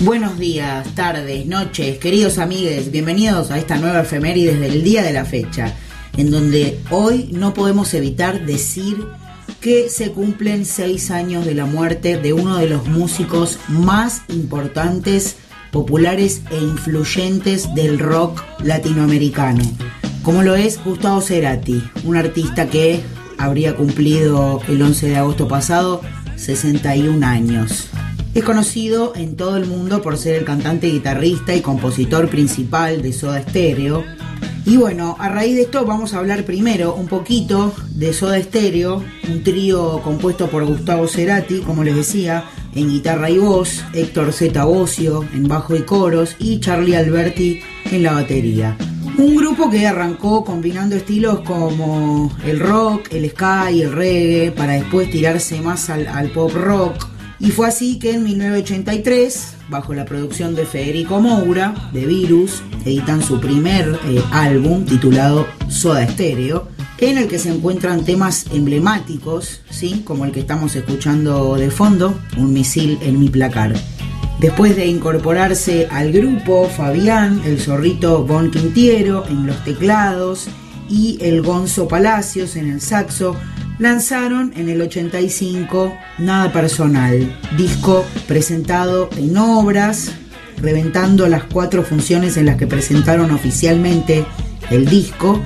Buenos días, tardes, noches, queridos amigos, bienvenidos a esta nueva efeméride desde el día de la fecha, en donde hoy no podemos evitar decir que se cumplen seis años de la muerte de uno de los músicos más importantes, populares e influyentes del rock latinoamericano, como lo es Gustavo Cerati, un artista que habría cumplido el 11 de agosto pasado 61 años. Es conocido en todo el mundo por ser el cantante, guitarrista y compositor principal de Soda Stereo. Y bueno, a raíz de esto vamos a hablar primero un poquito de Soda Stereo, un trío compuesto por Gustavo Cerati, como les decía, en guitarra y voz, Héctor Z. Bocio en bajo y coros y Charlie Alberti en la batería. Un grupo que arrancó combinando estilos como el rock, el ska y el reggae para después tirarse más al, al pop rock y fue así que en 1983, bajo la producción de Federico Moura, de Virus, editan su primer eh, álbum titulado Soda Stereo, en el que se encuentran temas emblemáticos, ¿sí? como el que estamos escuchando de fondo, Un misil en mi placar. Después de incorporarse al grupo, Fabián, el zorrito Bon Quintiero en los teclados y el Gonzo Palacios en el saxo, lanzaron en el 85 Nada Personal, disco presentado en obras, reventando las cuatro funciones en las que presentaron oficialmente el disco.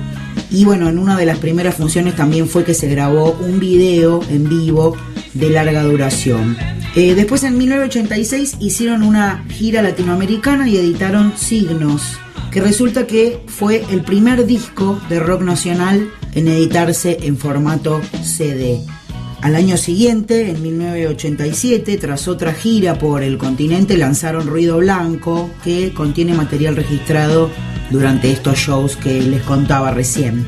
Y bueno, en una de las primeras funciones también fue que se grabó un video en vivo de larga duración. Eh, después en 1986 hicieron una gira latinoamericana y editaron Signos, que resulta que fue el primer disco de rock nacional en editarse en formato CD. Al año siguiente, en 1987, tras otra gira por el continente, lanzaron Ruido Blanco, que contiene material registrado durante estos shows que les contaba recién.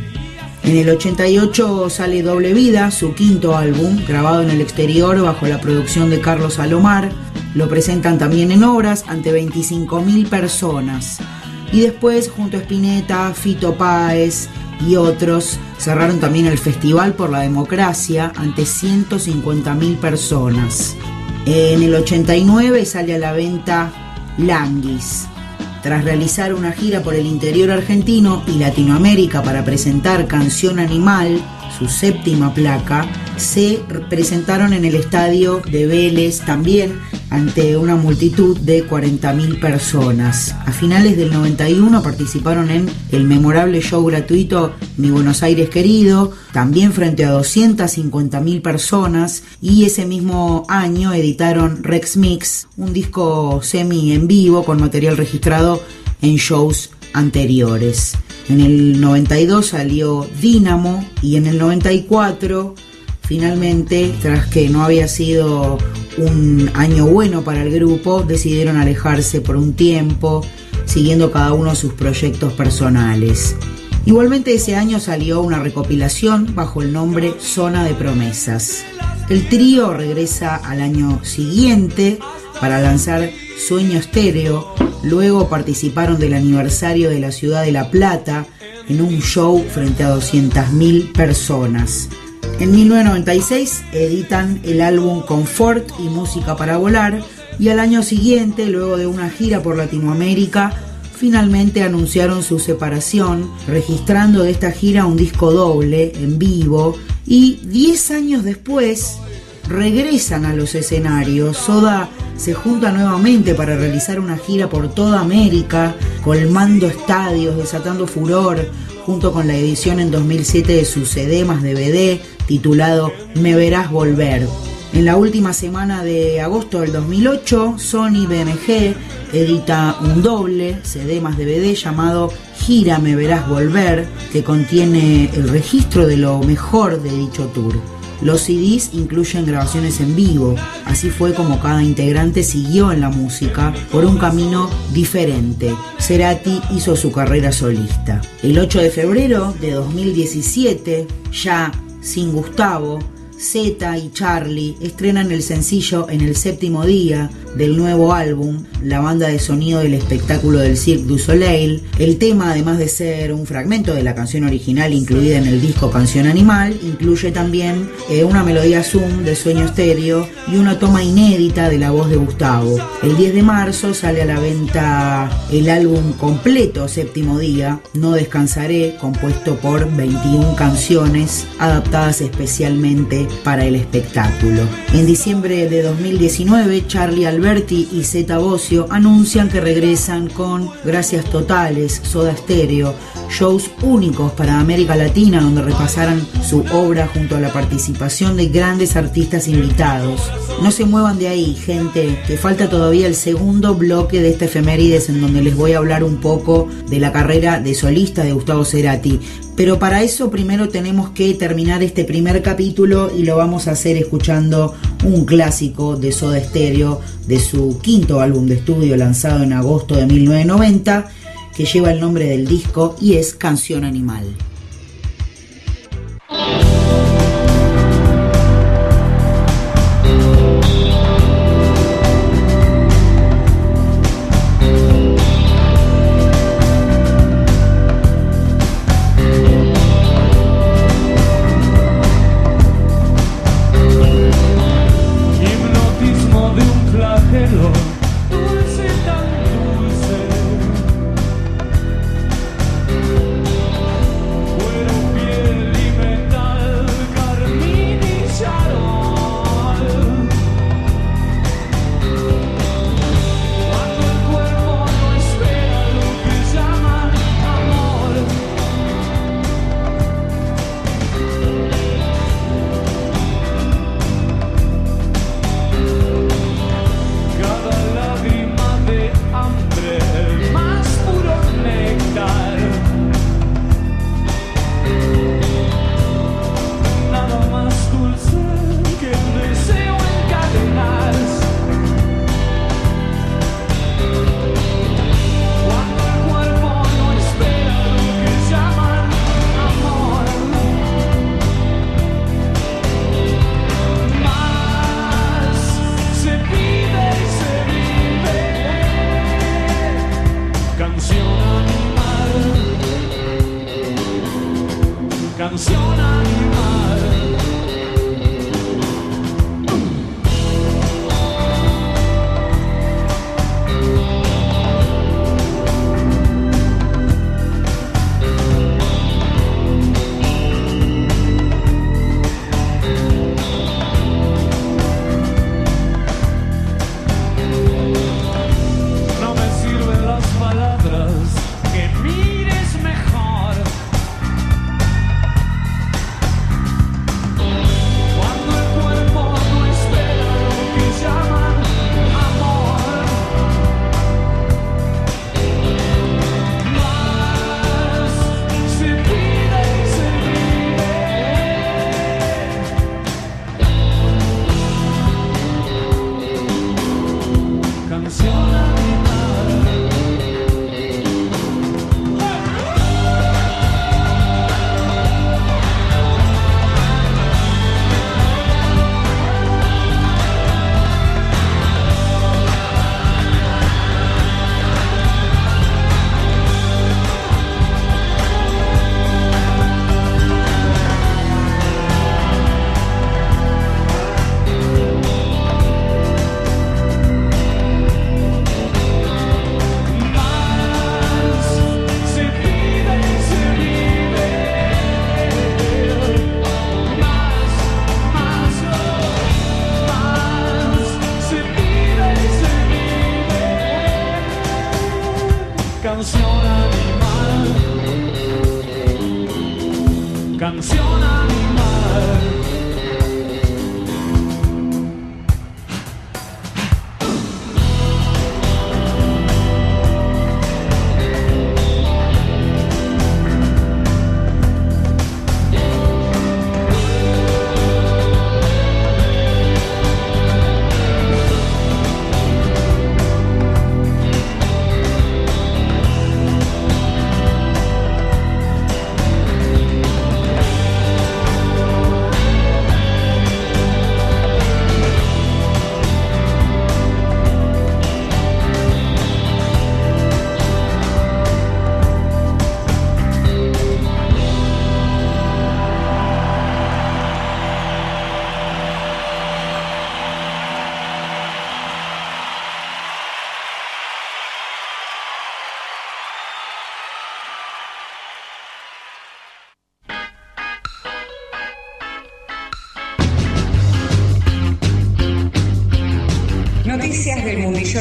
En el 88 sale Doble Vida, su quinto álbum, grabado en el exterior bajo la producción de Carlos Salomar. Lo presentan también en obras ante 25.000 personas. Y después, junto a Spinetta, Fito Páez y otros, cerraron también el Festival por la Democracia ante 150.000 personas. En el 89 sale a la venta Languis. Tras realizar una gira por el interior argentino y Latinoamérica para presentar Canción Animal, su séptima placa, se presentaron en el estadio de Vélez también ante una multitud de 40.000 personas. A finales del 91 participaron en el memorable show gratuito Mi Buenos Aires Querido, también frente a 250.000 personas y ese mismo año editaron Rex Mix, un disco semi en vivo con material registrado en shows anteriores. En el 92 salió Dynamo y en el 94 finalmente, tras que no había sido un año bueno para el grupo, decidieron alejarse por un tiempo, siguiendo cada uno sus proyectos personales. Igualmente ese año salió una recopilación bajo el nombre Zona de Promesas. El trío regresa al año siguiente para lanzar Sueño Estéreo, luego participaron del aniversario de la ciudad de La Plata en un show frente a 200.000 personas. En 1996 editan el álbum Confort y Música para Volar y al año siguiente, luego de una gira por Latinoamérica, finalmente anunciaron su separación, registrando de esta gira un disco doble en vivo y 10 años después regresan a los escenarios. Soda se junta nuevamente para realizar una gira por toda América, colmando estadios, desatando furor, junto con la edición en 2007 de su CD más DVD titulado Me Verás Volver. En la última semana de agosto del 2008, Sony BMG edita un doble CD más DVD llamado Gira Me Verás Volver, que contiene el registro de lo mejor de dicho tour. Los CDs incluyen grabaciones en vivo, así fue como cada integrante siguió en la música por un camino diferente. Cerati hizo su carrera solista. El 8 de febrero de 2017, ya sin Gustavo, Zeta y Charlie estrenan el sencillo en el séptimo día del nuevo álbum, la banda de sonido del espectáculo del Cirque du Soleil. El tema, además de ser un fragmento de la canción original incluida en el disco Canción Animal, incluye también eh, una melodía Zoom de Sueño Estéreo y una toma inédita de la voz de Gustavo. El 10 de marzo sale a la venta el álbum completo, séptimo día, No Descansaré, compuesto por 21 canciones adaptadas especialmente para el espectáculo. En diciembre de 2019, Charlie Alberti y Zeta Bocio anuncian que regresan con Gracias Totales, Soda Stereo, shows únicos para América Latina donde repasarán su obra junto a la participación de grandes artistas invitados. No se muevan de ahí, gente, que falta todavía el segundo bloque de este efemérides en donde les voy a hablar un poco de la carrera de solista de Gustavo Cerati. Pero para eso primero tenemos que terminar este primer capítulo y lo vamos a hacer escuchando un clásico de Soda Stereo de su quinto álbum de estudio lanzado en agosto de 1990 que lleva el nombre del disco y es Canción Animal.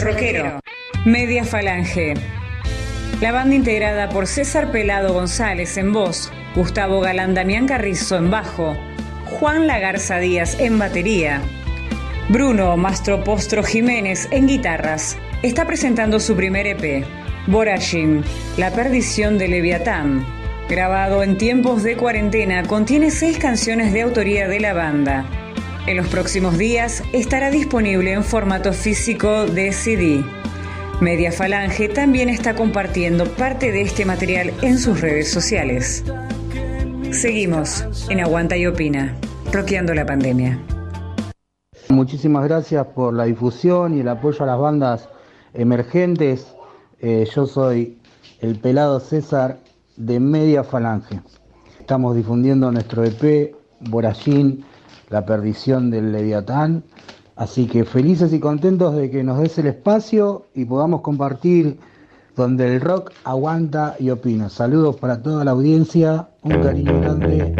Rockero. Media Falange. La banda integrada por César Pelado González en voz, Gustavo Galán Damián Carrizo en bajo, Juan Lagarza Díaz en batería, Bruno Mastropostro Jiménez en guitarras, está presentando su primer EP, Borajim, La perdición de Leviatán. Grabado en tiempos de cuarentena, contiene seis canciones de autoría de la banda. En los próximos días estará disponible en formato físico de CD. Media Falange también está compartiendo parte de este material en sus redes sociales. Seguimos en Aguanta y Opina, roqueando la pandemia. Muchísimas gracias por la difusión y el apoyo a las bandas emergentes. Eh, yo soy el pelado César de Media Falange. Estamos difundiendo nuestro EP, Borallín, La perdición del Leviatán. Así que felices y contentos de que nos des el espacio y podamos compartir donde el rock aguanta y opina. Saludos para toda la audiencia, un cariño grande.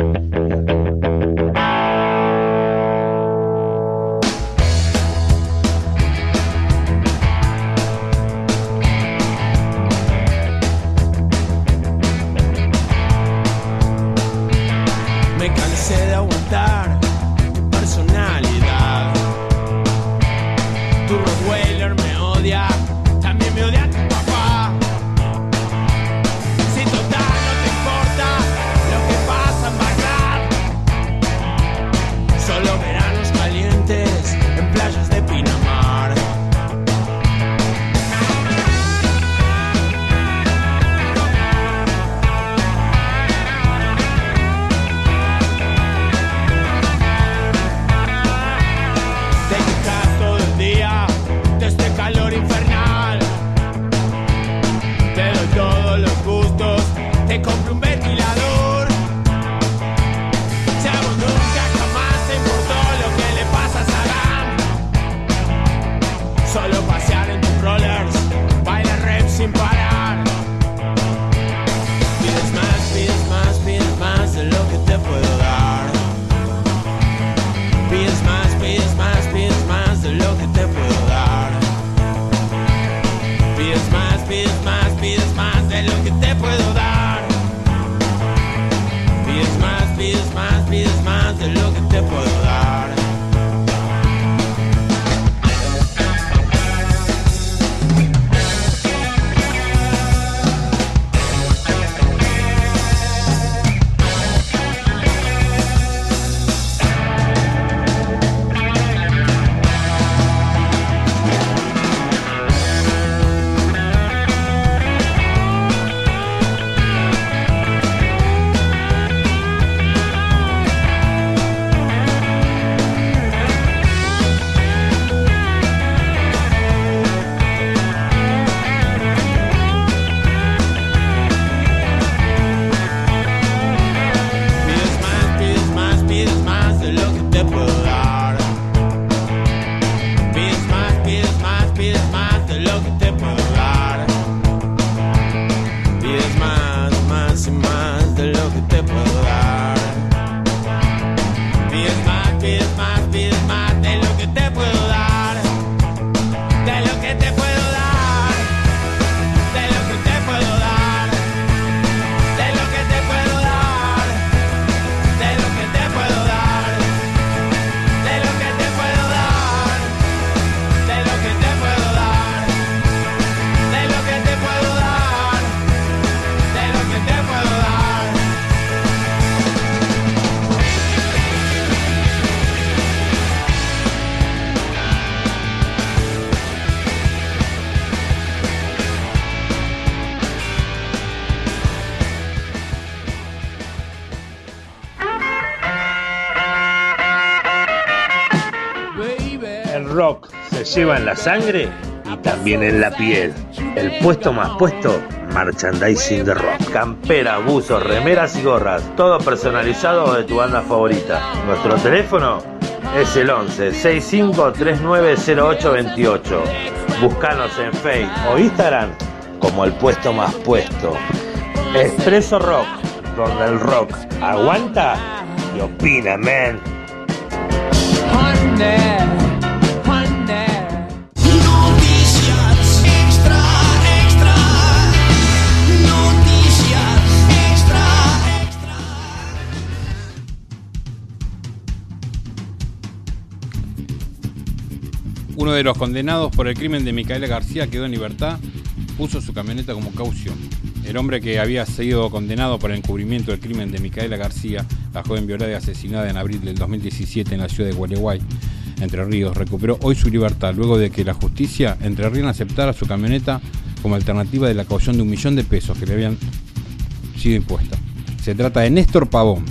Lleva en la sangre y también en la piel. El puesto más puesto, merchandising de rock. Campera, buzos, remeras y gorras, todo personalizado de tu banda favorita. Nuestro teléfono es el 11 65 390828. Búscanos en Facebook o Instagram como el puesto más puesto. Expreso Rock, donde el rock aguanta y opina, man. Uno de los condenados por el crimen de Micaela García quedó en libertad, puso su camioneta como caución. El hombre que había sido condenado por el encubrimiento del crimen de Micaela García, la joven violada y asesinada en abril del 2017 en la ciudad de Gualeguay, Entre Ríos, recuperó hoy su libertad luego de que la justicia Entre Ríos aceptara su camioneta como alternativa de la caución de un millón de pesos que le habían sido impuesta. Se trata de Néstor Pavón,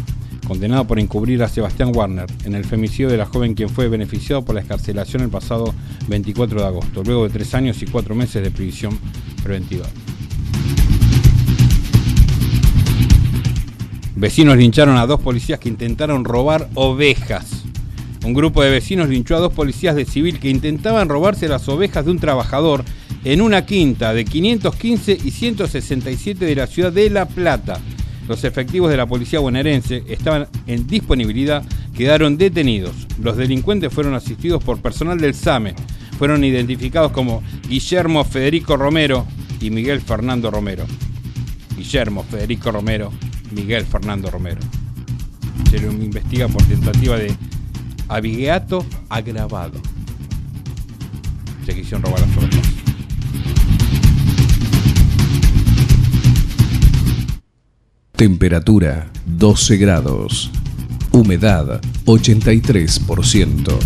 condenado por encubrir a Sebastián Warner en el femicidio de la joven quien fue beneficiado por la escarcelación el pasado 24 de agosto, luego de tres años y cuatro meses de prisión preventiva. Vecinos lincharon a dos policías que intentaron robar ovejas. Un grupo de vecinos linchó a dos policías de civil que intentaban robarse las ovejas de un trabajador en una quinta de 515 y 167 de la ciudad de La Plata. Los efectivos de la policía bonaerense estaban en disponibilidad, quedaron detenidos. Los delincuentes fueron asistidos por personal del SAME. Fueron identificados como Guillermo Federico Romero y Miguel Fernando Romero. Guillermo Federico Romero, Miguel Fernando Romero. Se lo investiga por tentativa de abigeato agravado. Se quisieron robar las ovejas. Temperatura 12 grados. Humedad 83%.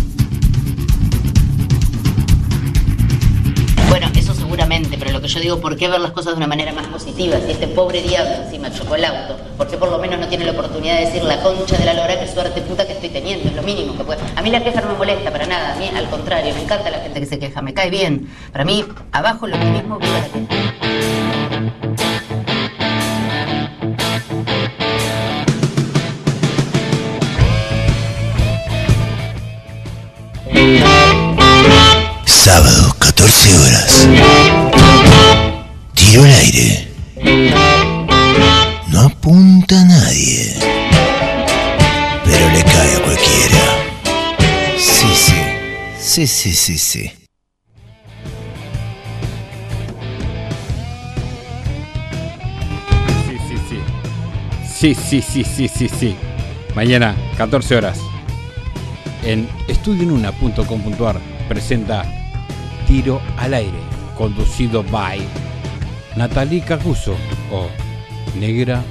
Bueno, eso seguramente, pero lo que yo digo, ¿por qué ver las cosas de una manera más positiva? Si este pobre diablo encima chocó el auto, ¿por qué por lo menos no tiene la oportunidad de decir la concha de la lora, qué suerte puta que estoy teniendo? Es lo mínimo que puede. A mí la queja no me molesta para nada, a mí al contrario, me encanta la gente que se queja, me cae bien. Para mí, abajo lo mismo viva la. Sábado, 14 horas. Tiro al aire. No apunta a nadie. Pero le cae a cualquiera. Sí, sí. Sí, sí, sí, sí. Sí, sí, sí. Sí, sí, sí, sí, sí, sí. Mañana, 14 horas. En estudionuna.com.ar presenta Tiro al aire, conducido by Natalie Cacuso o Negra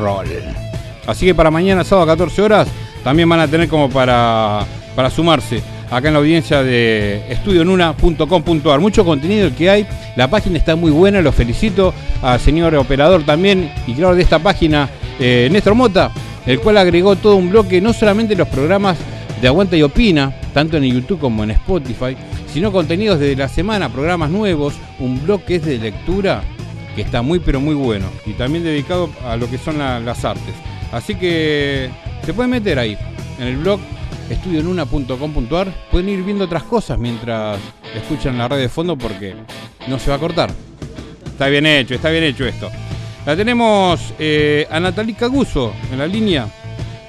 Roll. Así que para mañana, sábado, 14 horas, también van a tener como para, para sumarse acá en la audiencia de estudionuna.com.ar. Mucho contenido que hay. La página está muy buena, los felicito al señor operador también y creador de esta página, eh, Néstor Mota, el cual agregó todo un bloque, no solamente los programas de Aguanta y Opina, tanto en YouTube como en Spotify, sino contenidos de la semana, programas nuevos, un blog que es de lectura que está muy pero muy bueno y también dedicado a lo que son la- las artes. Así que se pueden meter ahí en el blog estudionuna.com.ar, pueden ir viendo otras cosas mientras escuchan la red de fondo porque no se va a cortar. Está bien hecho, está bien hecho esto. La tenemos eh, a Natalie Caguso en la línea.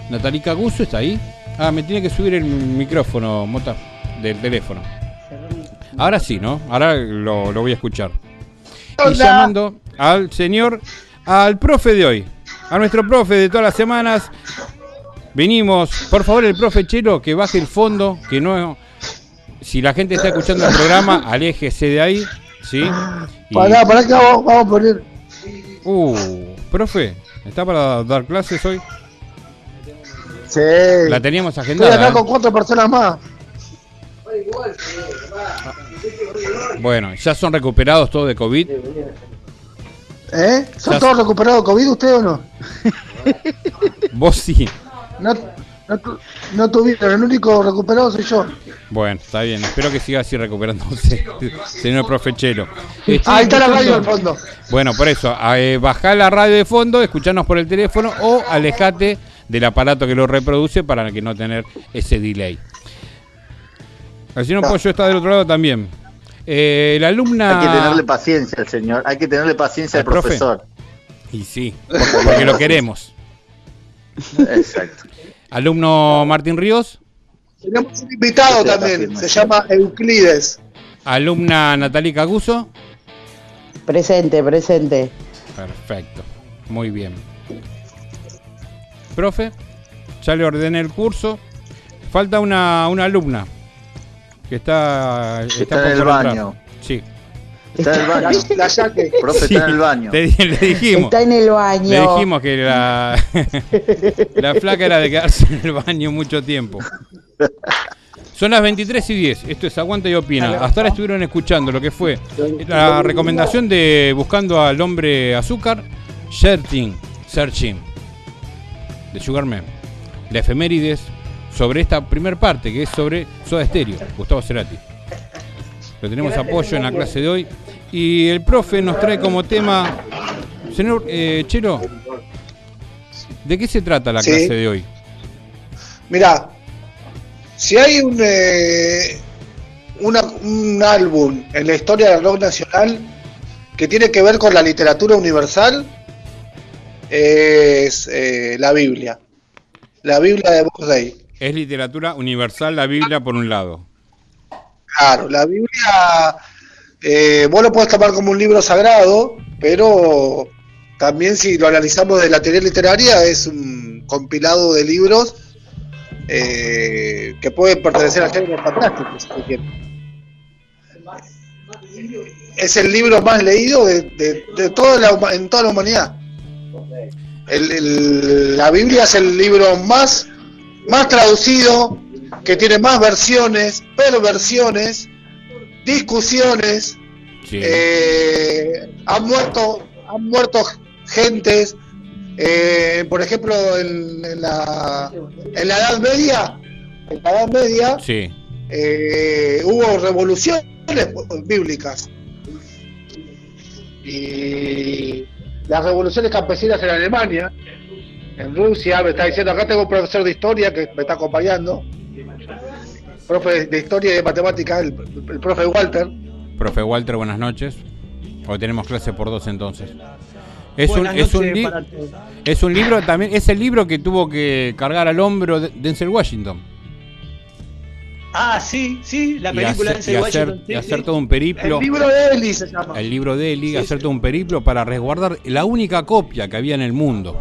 Natalie Caguso está ahí. Ah, me tiene que subir el micrófono, Mota, del teléfono. Ahora sí, ¿no? Ahora lo, lo voy a escuchar. Y llamando al señor, al profe de hoy, a nuestro profe de todas las semanas. Venimos, por favor, el profe Chelo, que baje el fondo, que no. Si la gente está escuchando el programa, aléjese de ahí, ¿sí? Y- Pará, pará que vamos, vamos a poner. Uh, profe, ¿está para dar clases hoy? Sí. La teníamos Estoy acá agendada. con ¿eh? cuatro personas más. Bueno, ¿ya son recuperados todos de COVID? ¿Eh? ¿Son Ya- todos recuperados de COVID usted o no? Vos sí. No, no, tu- no tuvieron, el único recuperado soy yo. Bueno, está bien. Espero que siga así recuperándose, señor profe Chelo. Estoy Ahí está la radio al fondo. Bueno, por eso, eh, bajá la radio de fondo, escuchanos por el teléfono o alejate del aparato que lo reproduce para que no tener ese delay. El señor Pollo está del otro lado también. Eh, la alumna... Hay que tenerle paciencia al señor, hay que tenerle paciencia al ¿Al profe? profesor. Y sí, porque, lo queremos. Exacto. Alumno Martín Ríos, Tenemos un invitado Sí, también, se llama Euclides. alumna Natalie Caguso. Presente, presente. Perfecto, muy bien. Profe, ya le ordené el curso. Falta una, una alumna, que está, Está en el entrar. baño. Sí. Está en el baño. La. Profe, Sí, está en el baño. te- le dijimos. Está en el baño. Le dijimos que la, la flaca era de quedarse en el baño mucho tiempo. Son las 23 y 10. Esto es Aguanta y Opina. Hasta ahora estuvieron escuchando lo que fue la recomendación de Buscando al Hombre Azúcar, Searching, Searching, de Sugarman. La efemérides sobre esta primer parte, que es sobre Soda Stereo, Gustavo Cerati. Lo tenemos apoyo en la clase de hoy. Y el profe nos trae como tema. Señor eh, Chelo, ¿de qué se trata la Sí. clase de hoy? Mirá, si hay un, eh, una- un álbum en la historia del rock nacional que tiene que ver con la literatura universal, es eh, la Biblia. La Biblia de Box Day. Es literatura universal, la Biblia por un lado. Claro, la Biblia, eh, vos lo podés tomar como un libro sagrado, pero también si lo analizamos de la teoría literaria es un compilado de libros eh, que pueden pertenecer al género fantástico. si se quiere. Es el libro más leído de, de- de toda la, en toda la humanidad. El- el- la Biblia es el libro más, más traducido, que tiene más versiones, perversiones, discusiones. Sí. Eh, han muerto, han muerto gentes, eh, por ejemplo, en, en la, en la Edad Media, en la Edad Media Sí. eh, hubo revoluciones bíblicas. Y las revoluciones campesinas en Alemania, en Rusia, me está diciendo, acá tengo un profesor de historia que me está acompañando, profe de historia y de matemáticas, el, el profe Walter. Profe Walter, buenas noches. Hoy tenemos clase por dos entonces. Es un, es, un es un libro también, es el libro que tuvo que cargar al hombro de- Denzel Washington. Ah, sí, sí, la película hacer, de hacer- y sí, hacer sí. todo un periplo. El libro de Eli se llama. El libro de Eli, hacer todo un periplo para resguardar la única copia que había en el mundo.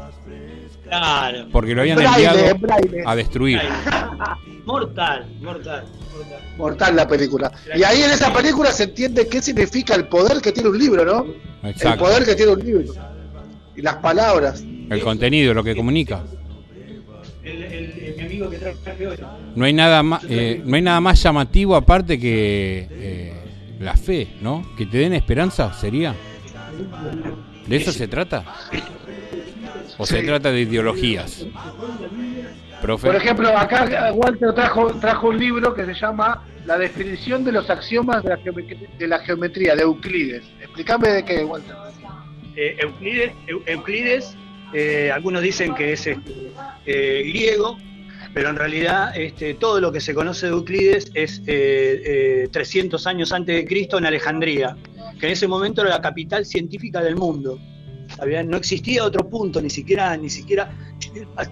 Claro. Porque lo habían Braille, enviado braille. a destruir. Mortal, mortal, mortal. Mortal la película. Y ahí en esa película se entiende qué significa el poder que tiene un libro, ¿no? El Exacto. poder que tiene un libro. Y las palabras. El contenido, lo que comunica. El, el- el- amigo que traje hoy. No hay nada más, eh, no hay nada más llamativo aparte que eh, la fe, ¿no? Que te den esperanza, sería. ¿De eso se trata? ¿O se trata de ideologías? Profe. Por ejemplo, acá Walter trajo, trajo un libro que se llama La definición de los axiomas de la, geometría, de, la geometría, de Euclides. Explícame de qué, Walter. Eh, Euclides, Eu- Euclides eh, algunos dicen que es este, eh, griego, pero en realidad este, todo lo que se conoce de Euclides es eh, eh, 300 años antes de Cristo en Alejandría, que en ese momento era la capital científica del mundo. Había- no existía otro punto, ni siquiera, ni siquiera,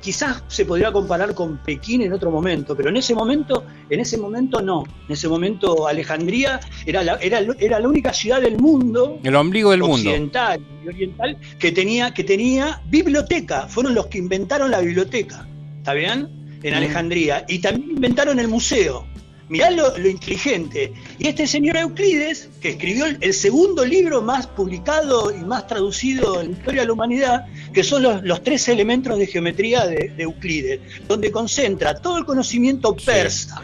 quizás se podría comparar con Pekín en otro momento, pero en ese momento, en ese momento no. En ese momento Alejandría era la, era, era la única ciudad del mundo El ombligo del mundo. occidental y oriental que tenía, que tenía biblioteca. Fueron los que inventaron la biblioteca. ¿Está bien? En. Alejandría. Y también inventaron el museo. Mirá lo, lo inteligente. Y este señor Euclides, que escribió el, el segundo libro más publicado y más traducido en la historia de la humanidad, que son los, los tres elementos de geometría de, de Euclides, donde concentra todo el conocimiento persa,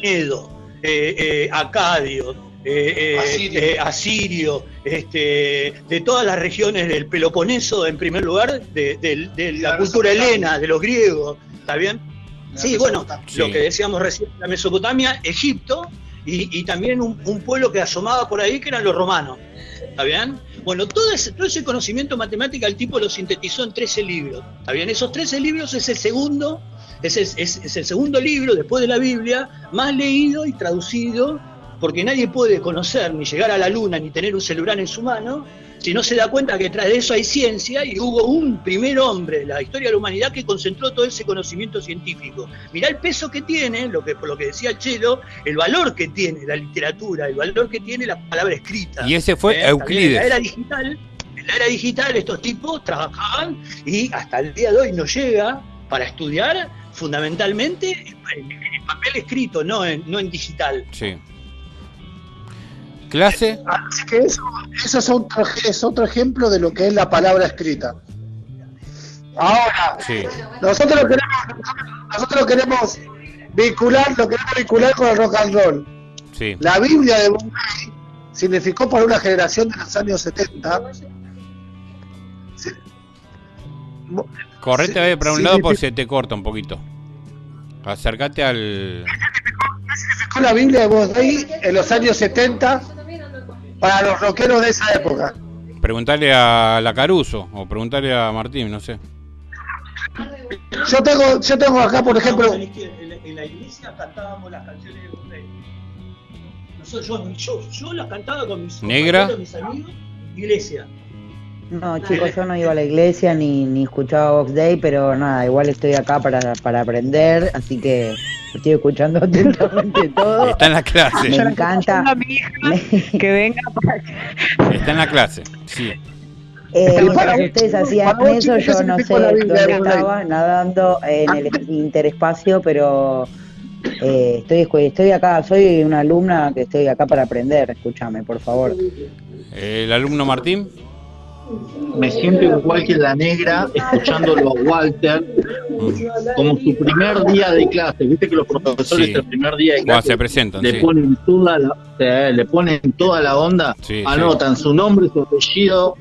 medo, eh, eh, acadio, eh, eh, Asirio. eh, asirio, este, de todas las regiones del Peloponeso, en primer lugar, de, de- de la la cultura helena, de los griegos, ¿está bien? Sí, bueno. Sí. lo que decíamos recién, la Mesopotamia, Egipto, y, y también un, un pueblo que asomaba por ahí, que eran los romanos, ¿está bien? Bueno, todo ese, todo ese conocimiento matemático el tipo lo sintetizó en 13 libros, ¿está bien? Esos 13 libros es el segundo, es el, es- es el segundo libro, después de la Biblia, más leído y traducido, porque nadie puede conocer, ni llegar a la luna, ni tener un celular en su mano, si no se da cuenta que tras de eso hay ciencia y hubo un primer hombre en la historia de la humanidad que concentró todo ese conocimiento científico. Mirá el peso que tiene, lo que, por lo que decía el Chelo, el valor que tiene la literatura, el valor que tiene la palabra escrita. Y ese fue Eh, Euclides. En la era digital, en la era digital estos tipos trabajaban y hasta el día de hoy nos llega para estudiar fundamentalmente en, en papel escrito, no en, no en digital. Sí. ¿Clase? Así que eso, eso es, otro, es otro ejemplo de lo que es la palabra escrita. Ahora, Sí. nosotros lo queremos, nosotros lo queremos vincular, lo queremos vincular con el rock and roll. Sí. La Biblia de Bombay significó para una generación de los años 70. Sí. Correte Sí, a ver para un lado porque se te corta un poquito. Acércate al. significó la Biblia de Bombay en los años 70 para los rockeros de esa época. Preguntarle a la Caruso o preguntarle a Martín, no sé. Yo tengo, yo tengo acá, por ejemplo, En la iglesia cantábamos las canciones de. Nosotros, yo, yo, yo las cantaba con mis Negra. compañeros, mis amigos, iglesia. No, chicos, yo no iba a la iglesia ni, ni escuchaba Vox Day, pero nada, igual estoy acá para, para aprender, así que estoy escuchando atentamente todo. Está en la clase. Me encanta. Que venga Está en la clase. Sí. Eh, Para ustedes hacían eso, chicos, ¿qué yo no sé dónde estaba, nadando en el interespacio, pero eh, estoy, estoy acá, soy una alumna que estoy acá para aprender, escúchame, por favor. El alumno Martín. Me siento igual que la negra escuchándolo a Walter como su primer día de clase. Viste que los profesores Sí. el primer día de clase se presentan, le sí. ponen toda la, eh, le ponen toda la onda, Sí, anotan su nombre, su apellido,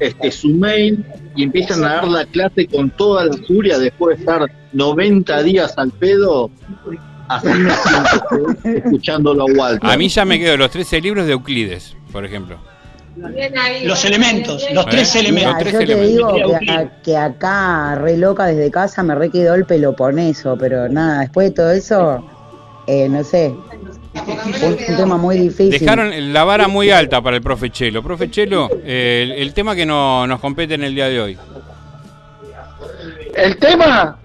este, su mail y empiezan a dar la clase con toda la furia después de estar 90 días al pedo. Así me siento escuchándolo a Walter. A mí ya me quedo los 13 libros de Euclides, por ejemplo. Los elementos, los tres elementos. Mira, yo te digo que, a- que acá, re loca desde casa, me re quedó el Peloponeso, pero nada, después de todo eso, eh, no sé, un, un tema muy difícil. Dejaron la vara muy alta para el profe Chelo. Profe Chelo, eh, el, el tema que no, nos compete en el día de hoy. el tema,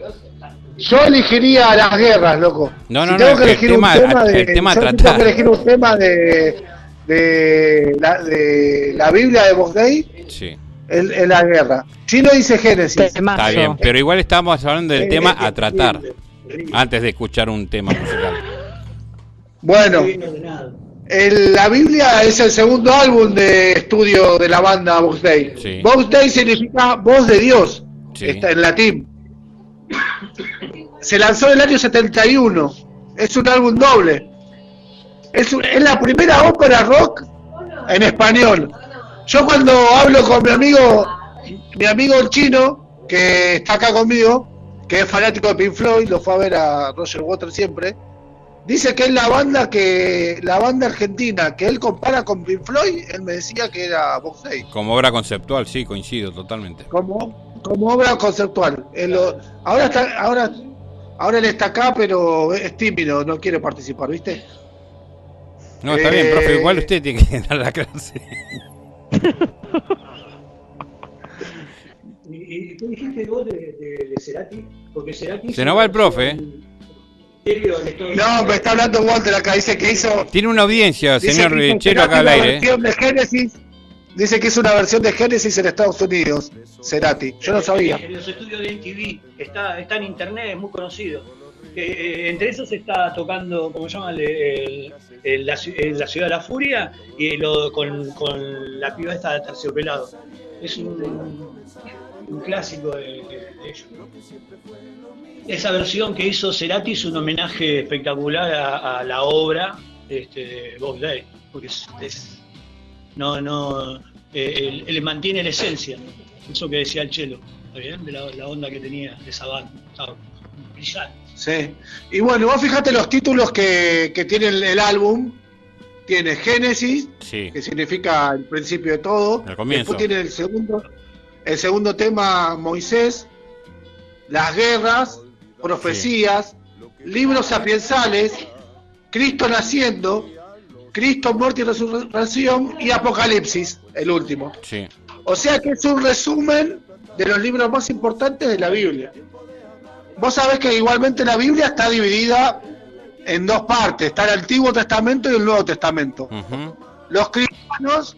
yo elegiría las guerras, loco. No, Si no, tengo no, que el elegir tema- un tema de, el tema a yo tratar. tengo que elegir un tema de, de, la, de la Biblia de Bombay, Sí. en, en la guerra. Chino dice Génesis. Está bien, pero igual estábamos hablando del Eh, tema a tratar antes de escuchar un tema musical. Bueno, el- la Biblia es el segundo álbum de estudio de la banda Vox Day. Sí. Vox Day significa voz de Dios, Sí. está en latín. Se lanzó en el año 71. Es un álbum doble. Es, es la primera ópera rock en español. Yo cuando hablo con mi amigo, mi amigo el chino, que está acá conmigo, que es fanático de Pink Floyd, lo fue a ver a Roger Waters siempre, dice que es la banda que la banda argentina que él compara con Pink Floyd, él me decía que era Vox Day, Como obra conceptual, sí, coincido totalmente. como como obra conceptual. Él lo- ahora está ahora ahora él está acá, pero es tímido, no quiere participar, ¿viste? No, está Eh, bien, profe, igual usted tiene que dar la clase. ¿Y, qué dijiste vos de, de, de Cerati? Porque Cerati. Se nos va el profe, ¿eh? No, me está hablando Walter acá, dice que hizo Tiene una audiencia, señor hizo Chelo, acá al aire. ¿eh? versión de Génesis. Dice que es una versión de Génesis en Estados Unidos, Cerati. Yo no sabía. En los estudios de MTV, está, está en internet, es muy conocido. Eh, eh, entre esos está tocando, ¿cómo se llama? El- la, ciudad de la furia y lo, con, la piba esta de terciopelado. Es un, un clásico de, ellos. Esa versión que hizo Cerati es un homenaje espectacular a, la obra este, de Bob Day, porque es, no, no, eh, él, él mantiene la esencia, eso que decía el Chelo. De la, onda que tenía de esa banda, brillante. Sí. Y bueno, vos fíjate los títulos que, que tiene el, el álbum. Tiene Génesis, Sí. que significa el principio de todo. El comienzo. Después tiene el segundo, el segundo tema, Moisés, las guerras, profecías, libros sapiensales, Cristo naciendo, Cristo, muerte y resurrección y Apocalipsis, el último. Sí. O sea que es un resumen de los libros más importantes de la Biblia. Vos sabés que igualmente la Biblia está dividida en dos partes, está el Antiguo Testamento y el Nuevo Testamento. Los cristianos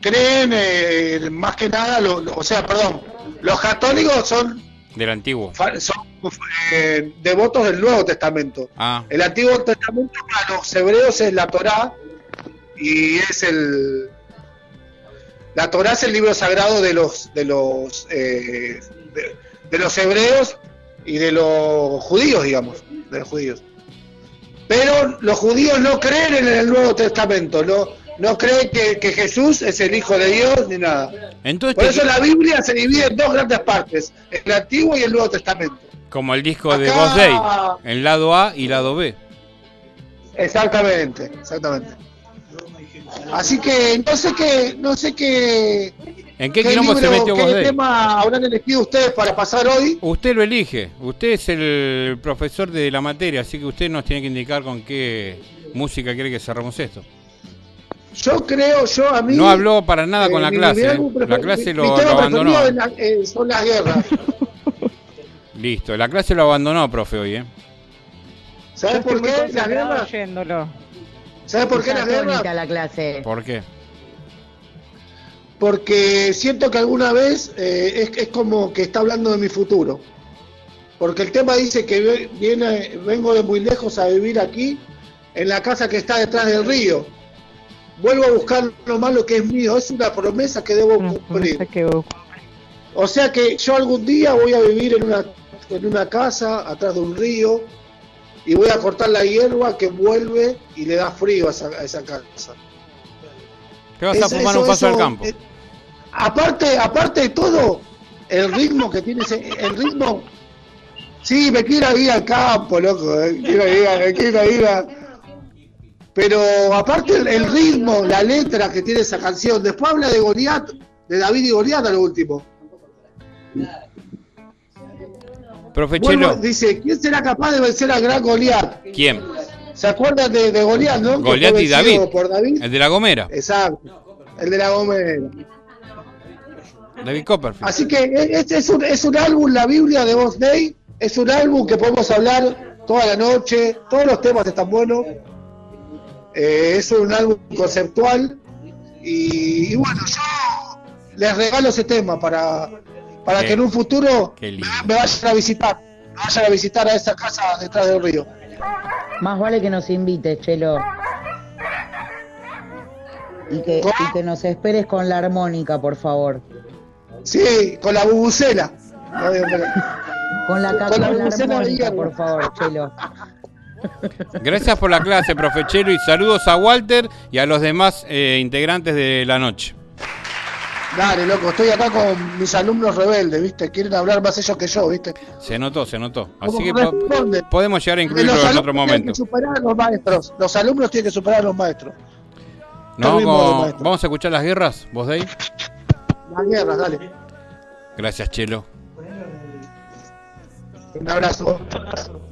creen eh, más que nada, lo- lo- o sea, perdón, los católicos son, Del antiguo. son eh, devotos del Nuevo Testamento. Ah, El Antiguo Testamento para los hebreos es la Torá y es el la Torá es el libro sagrado de los de los eh, de, de los hebreos y de los judíos, digamos, de los judíos. Pero los judíos no creen en el Nuevo Testamento, no, no creen que, que Jesús es el Hijo de Dios ni nada. Entonces, Por eso la Biblia se divide en dos grandes partes, el Antiguo y el Nuevo Testamento. como el disco de Boss Day, el lado A y lado B. Exactamente, exactamente. Así que no sé qué, no sé qué, ¿En qué quilombo se metió qué Boss Day? tema habrán elegido ustedes para pasar hoy. Usted lo elige, usted es el profesor de la materia, así que usted nos tiene que indicar con qué música quiere que cerramos esto. Yo creo, yo a mí. No habló para nada con eh, la mi- clase, mi ¿eh? la clase mi- lo, mi lo abandonó. la- eh, son las guerras. Listo, la clase lo abandonó, profe, hoy, ¿eh? ¿Sabes por qué las guerras? ¿Sabes por qué las guerras? la clase. ¿Por qué? Porque siento que alguna vez eh, es, es como que está hablando de mi futuro. Porque el tema dice que viene, vengo de muy lejos a vivir aquí, en la casa que está detrás del río. Vuelvo a buscar lo malo que es mío. Es una promesa que debo cumplir. O sea que yo algún día voy a vivir en una, en una casa atrás de un río y voy a cortar la hierba que vuelve y le da frío a esa, a esa casa. Te vas a fumar eso- un paso al campo. eh, aparte, aparte de todo, el ritmo que tiene ese, el ritmo. Sí, me quiero ir al campo, loco. eh, quiero ir, me quiero ir a- Pero aparte el, el ritmo, la letra que tiene esa canción. Después habla de Goliat, de David y Goliat al último. Profe Chelo, dice, ¿quién será capaz de vencer al gran Goliat? ¿quién? ¿Se acuerdan de, de Goliat, no? Goliat y David. Por David. El de la Gomera, Exacto. El de la Gomera. David Copperfield. Así que es, es un, es un álbum, la Biblia de Boss Day, es un álbum que podemos hablar toda la noche, todos los temas están buenos, Eh, es un álbum conceptual y, y bueno, yo les regalo ese tema para, para Qué- que en un futuro lindo. me vayan a visitar, me vayan a visitar a esa casa detrás del río. Más vale que nos invites, Chelo. Y que, y que nos esperes con la armónica, por favor. Sí, con la bubucela. Con la, Con la con la bubucela armónica, por favor, Chelo. Gracias por la clase, profe Chelo, y saludos a Walter y a los demás eh, integrantes de la noche. Dale, loco, estoy acá con mis alumnos rebeldes, ¿viste? Quieren hablar más ellos que yo, ¿viste? Se notó, se notó. ¿Cómo Así que podemos llegar a Porque incluirlo los en otro tienen momento. que superar a los maestros. Los alumnos tienen que superar a los maestros. No, maestro. vamos a escuchar las guerras, vos de ahí. Las guerras, dale. Gracias, Chelo. Un abrazo. Thank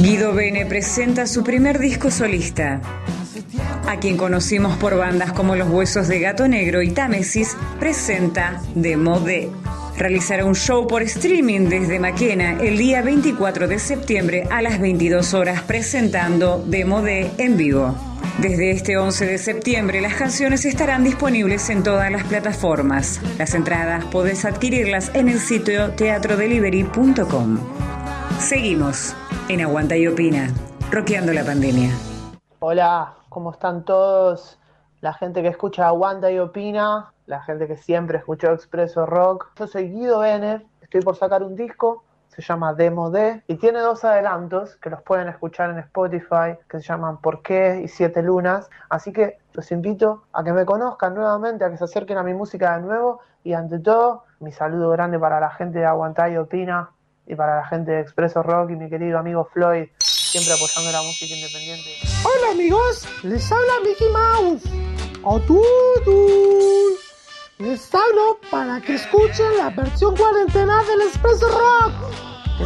Guido Bene presenta su primer disco solista. A quien conocimos por bandas como Los Huesos de Gato Negro y Támesis, presenta Demo D. Realizará un show por streaming desde Maquena el día 24 de septiembre a las 22 horas presentando Demo D en vivo. Desde este 11 de septiembre las canciones estarán disponibles en todas las plataformas. Las entradas podés adquirirlas en el sitio teatrodelivery.com. Seguimos en Aguanta y Opina, roqueando la pandemia. Hola, ¿cómo están todos? La gente que escucha Aguanta y Opina, la gente que siempre escuchó Expreso Rock. Yo soy Guido Benner, estoy por sacar un disco, se llama Demo D y tiene dos adelantos que los pueden escuchar en Spotify, que se llaman ¿Por qué? y Siete Lunas. Así que los invito a que me conozcan nuevamente, a que se acerquen a mi música de nuevo y ante todo, mi saludo grande para la gente de Aguanta y Opina y para la gente de Expreso Rock y mi querido amigo Floyd, siempre apoyando la música independiente. Hola amigos, les habla Mickey Mouse. Todos. Les hablo para que escuchen la versión cuarentena del Expreso Rock,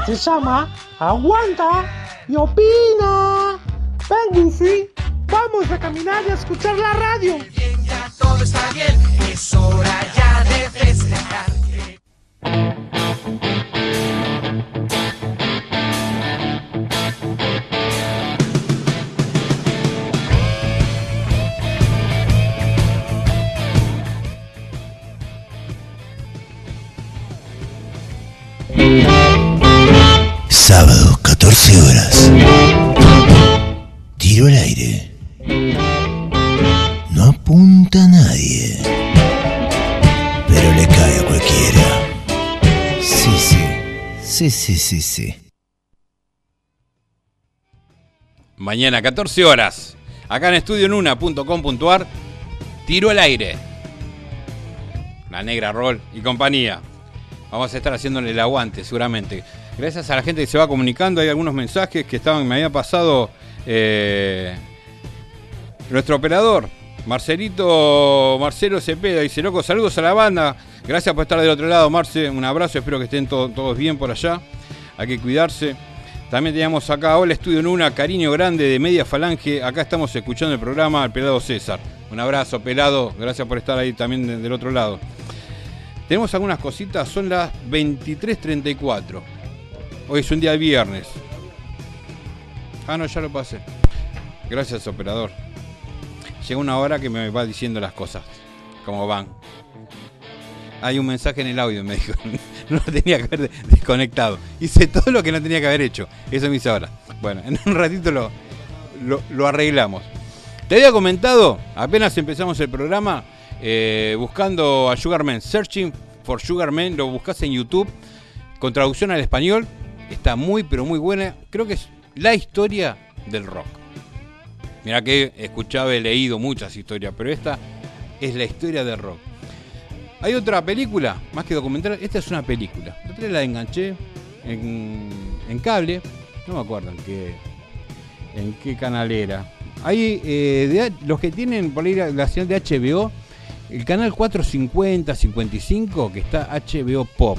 que se llama Aguanta y Opina. Ven Goofy, vamos a caminar y a escuchar la radio. Todo está bien, es hora ya de festejar. Sí, sí, sí. Mañana 14 horas. Acá en estudionuna.com.ar. Tiro al aire. La negra Roll y compañía. Vamos a estar haciéndole el aguante seguramente. Gracias a la gente que se va comunicando. Hay algunos mensajes que estaban, me había pasado eh, nuestro operador. Marcelito, Marcelo Cepeda, dice, loco, saludos a la banda. Gracias por estar del otro lado, Marce. Un abrazo, espero que estén to- todos bien por allá. Hay que cuidarse. También teníamos acá, hola Estudio Nuna, cariño grande de Media Falange. Acá estamos escuchando el programa al pelado César. Un abrazo, pelado. Gracias por estar ahí también de- del otro lado. Tenemos algunas cositas, son las 23.34. Hoy es un día de viernes. Ah, no, ya lo pasé. Gracias, operador. Llega una hora que me va diciendo las cosas, como van. Hay un mensaje en el audio, me dijo. No lo tenía que haber de- desconectado. Hice todo lo que no tenía que haber hecho. Eso me hice ahora. Bueno, en un ratito lo, lo, lo arreglamos. Te había comentado, apenas empezamos el programa, eh, buscando a Sugarman, Searching for Sugarman, lo buscas en YouTube, con traducción al español. Está muy, pero muy buena. Creo que es la historia del rock. Mira que he escuchado, leído muchas historias, pero esta es la historia del rock. Hay otra película, más que documental, esta es una película. La otra la enganché en, en cable, no me acuerdo en qué, en qué canal era. Hay eh, de- los que tienen por ahí la, la señal de HBO, el canal 450, 55, que está HBO Pop.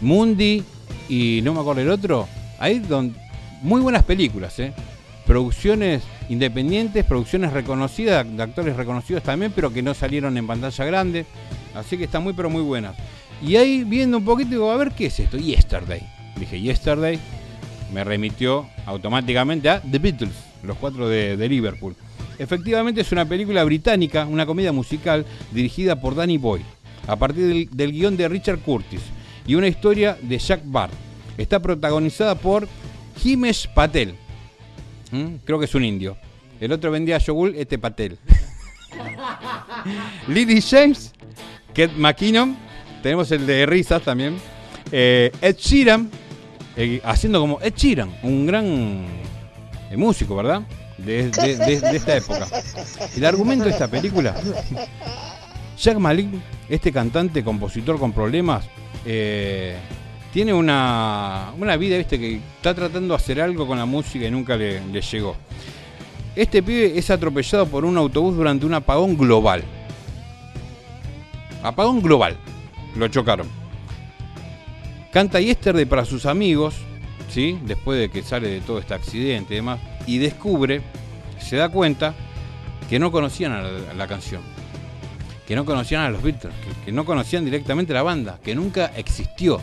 Mundi y no me acuerdo el otro. Ahí donde muy buenas películas, ¿eh? Producciones independientes, producciones reconocidas, de actores reconocidos también, pero que no salieron en pantalla grande. Así que están muy, pero muy buenas. Y ahí viendo un poquito, digo, a ver qué es esto. Yesterday. Dije, Yesterday. Me remitió automáticamente a The Beatles, los cuatro de, Liverpool. Efectivamente es una película británica, una comedia musical dirigida por Danny Boyle, a partir del, del guion de Richard Curtis y una historia de Jack Barr. Está protagonizada por Himesh Patel. ¿Mm? Creo que es un indio. El otro vendía yogur, este Patel. Lily James, Kate McKinnon, tenemos el de risas también. eh, Ed Sheeran, eh, haciendo como Ed Sheeran, un gran eh, músico, ¿verdad? De, de- de- de esta época. El argumento de esta película. Jack Malik, este cantante, compositor con problemas, tiene una, una vida, viste, que está tratando de hacer algo con la música y nunca le, le llegó. Este pibe es atropellado por un autobús durante un apagón global. Apagón global. Lo chocaron. Canta Yesterday para sus amigos, ¿sí? después de que sale de todo este accidente y demás, y descubre, se da cuenta que no conocían a la, a la canción, que no conocían a los Beatles, que, que no conocían directamente la banda, que nunca existió.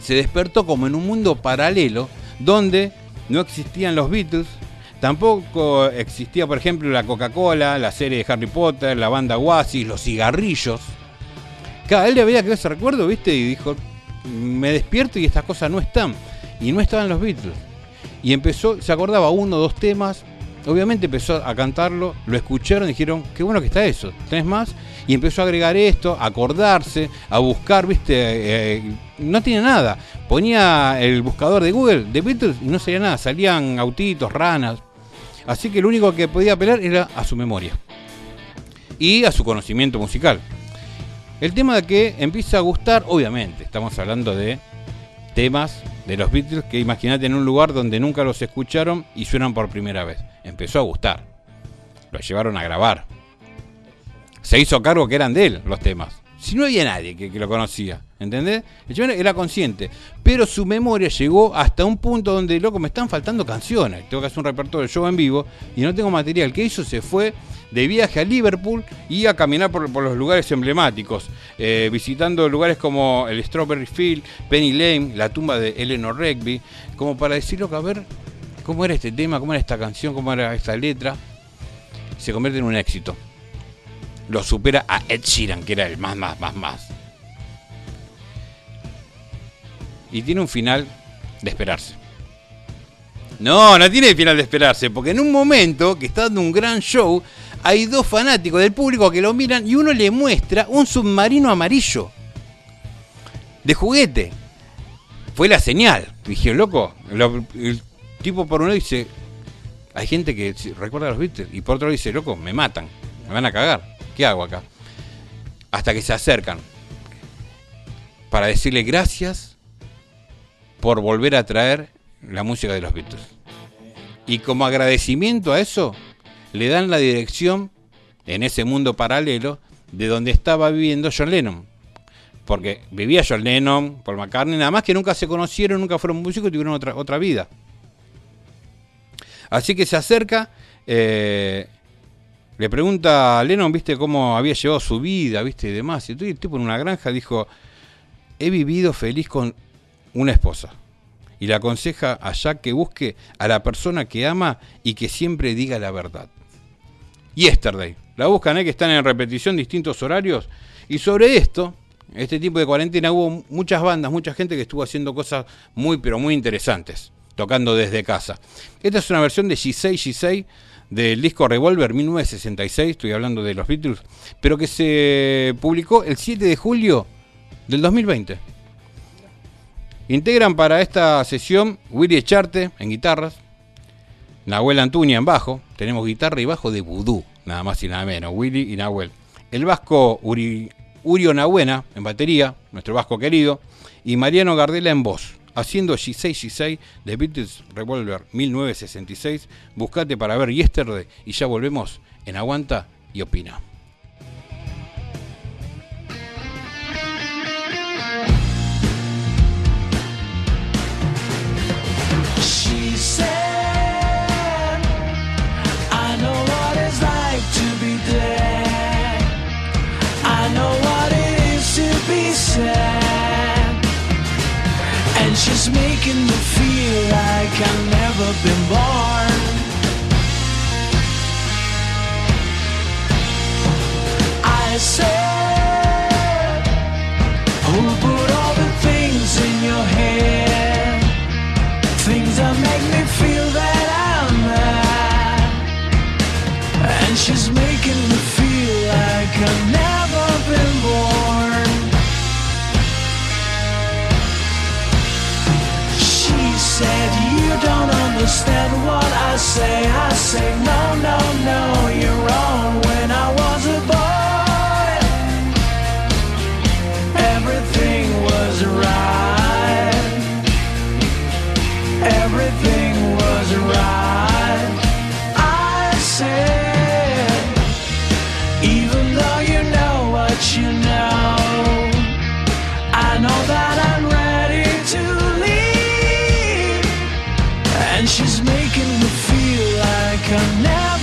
Se despertó como en un mundo paralelo donde no existían los Beatles, tampoco existía, por ejemplo, la Coca-Cola, la serie de Harry Potter, la banda Oasis, los cigarrillos. Cada él le había quedado ese recuerdo, ¿viste? Y dijo, me despierto y estas cosas no están. Y no estaban los Beatles. Y empezó, se acordaba uno o dos temas, obviamente empezó a cantarlo, lo escucharon dijeron, qué bueno que está eso, ¿tenés más? Y empezó a agregar esto, a acordarse, a buscar, ¿viste? Eh, no tiene nada. Ponía el buscador de Google de Beatles y no salía nada, salían autitos, ranas. Así que lo único que podía apelar era a su memoria y a su conocimiento musical. El tema de que empieza a gustar, obviamente, estamos hablando de temas de los Beatles que imagínate en un lugar donde nunca los escucharon y suenan por primera vez. Empezó a gustar. Lo llevaron a grabar. Se hizo cargo que eran de él los temas. Si no había nadie que, que lo conocía, ¿entendés? El chabón era consciente, pero su memoria llegó hasta un punto donde, loco, me están faltando canciones. Tengo que hacer un repertorio de show en vivo y no tengo material. ¿Qué hizo? Se fue de viaje a Liverpool y a caminar por, los lugares emblemáticos, eh, visitando lugares como el Strawberry Field, Penny Lane, la tumba de Eleanor Rigby, como para decir, loco, a ver cómo era este tema, cómo era esta canción, cómo era esta letra. Se convierte en un éxito. Lo supera a Ed Sheeran, que era el más, más, más, más. Y tiene un final de esperarse. No, no tiene final de esperarse, porque en un momento que está dando un gran show, hay dos fanáticos del público que lo miran y uno le muestra un submarino amarillo. De juguete. Fue la señal. Dije, loco, lo- el tipo por uno dice, hay gente que recuerda a los Beatles, y por otro dice, loco, me matan, me van a cagar. ¿Qué hago acá? Hasta que se acercan para decirle gracias por volver a traer la música de los Beatles. Y como agradecimiento a eso, le dan la dirección en ese mundo paralelo de donde estaba viviendo John Lennon. Porque vivía John Lennon, Paul McCartney, nada más que nunca se conocieron, nunca fueron músicos y tuvieron otra, otra vida. Así que se acerca, eh, le pregunta a Lennon, viste, cómo había llevado su vida, viste, y demás. Y el tipo en una granja dijo, he vivido feliz con una esposa. Y le aconseja a Jack que busque a la persona que ama y que siempre diga la verdad. Yesterday. La buscan, ¿eh? que están en repetición distintos horarios. Y sobre esto, este tipo de cuarentena, hubo muchas bandas, mucha gente que estuvo haciendo cosas muy, pero muy interesantes, tocando desde casa. Esta es una versión de G6 G6 del disco Revolver 1966, estoy hablando de los Beatles, pero que se publicó el 7 de julio del 2020. Integran para esta sesión Willy Echarte en guitarras, Nahuel Antuña en bajo, tenemos guitarra y bajo de vudú, nada más y nada menos, Willy y Nahuel. El vasco Uri, Urio Nahuena en batería, nuestro vasco querido, y Mariano Gardela en voz, haciendo G6 G6 de Beatles Revolver 1966. Buscate para ver Yesterday y ya volvemos en Aguanta y Opina. Making me feel like I've never been born. I said, understand what I say. I say, No, no, no, And she's making me feel like I'm never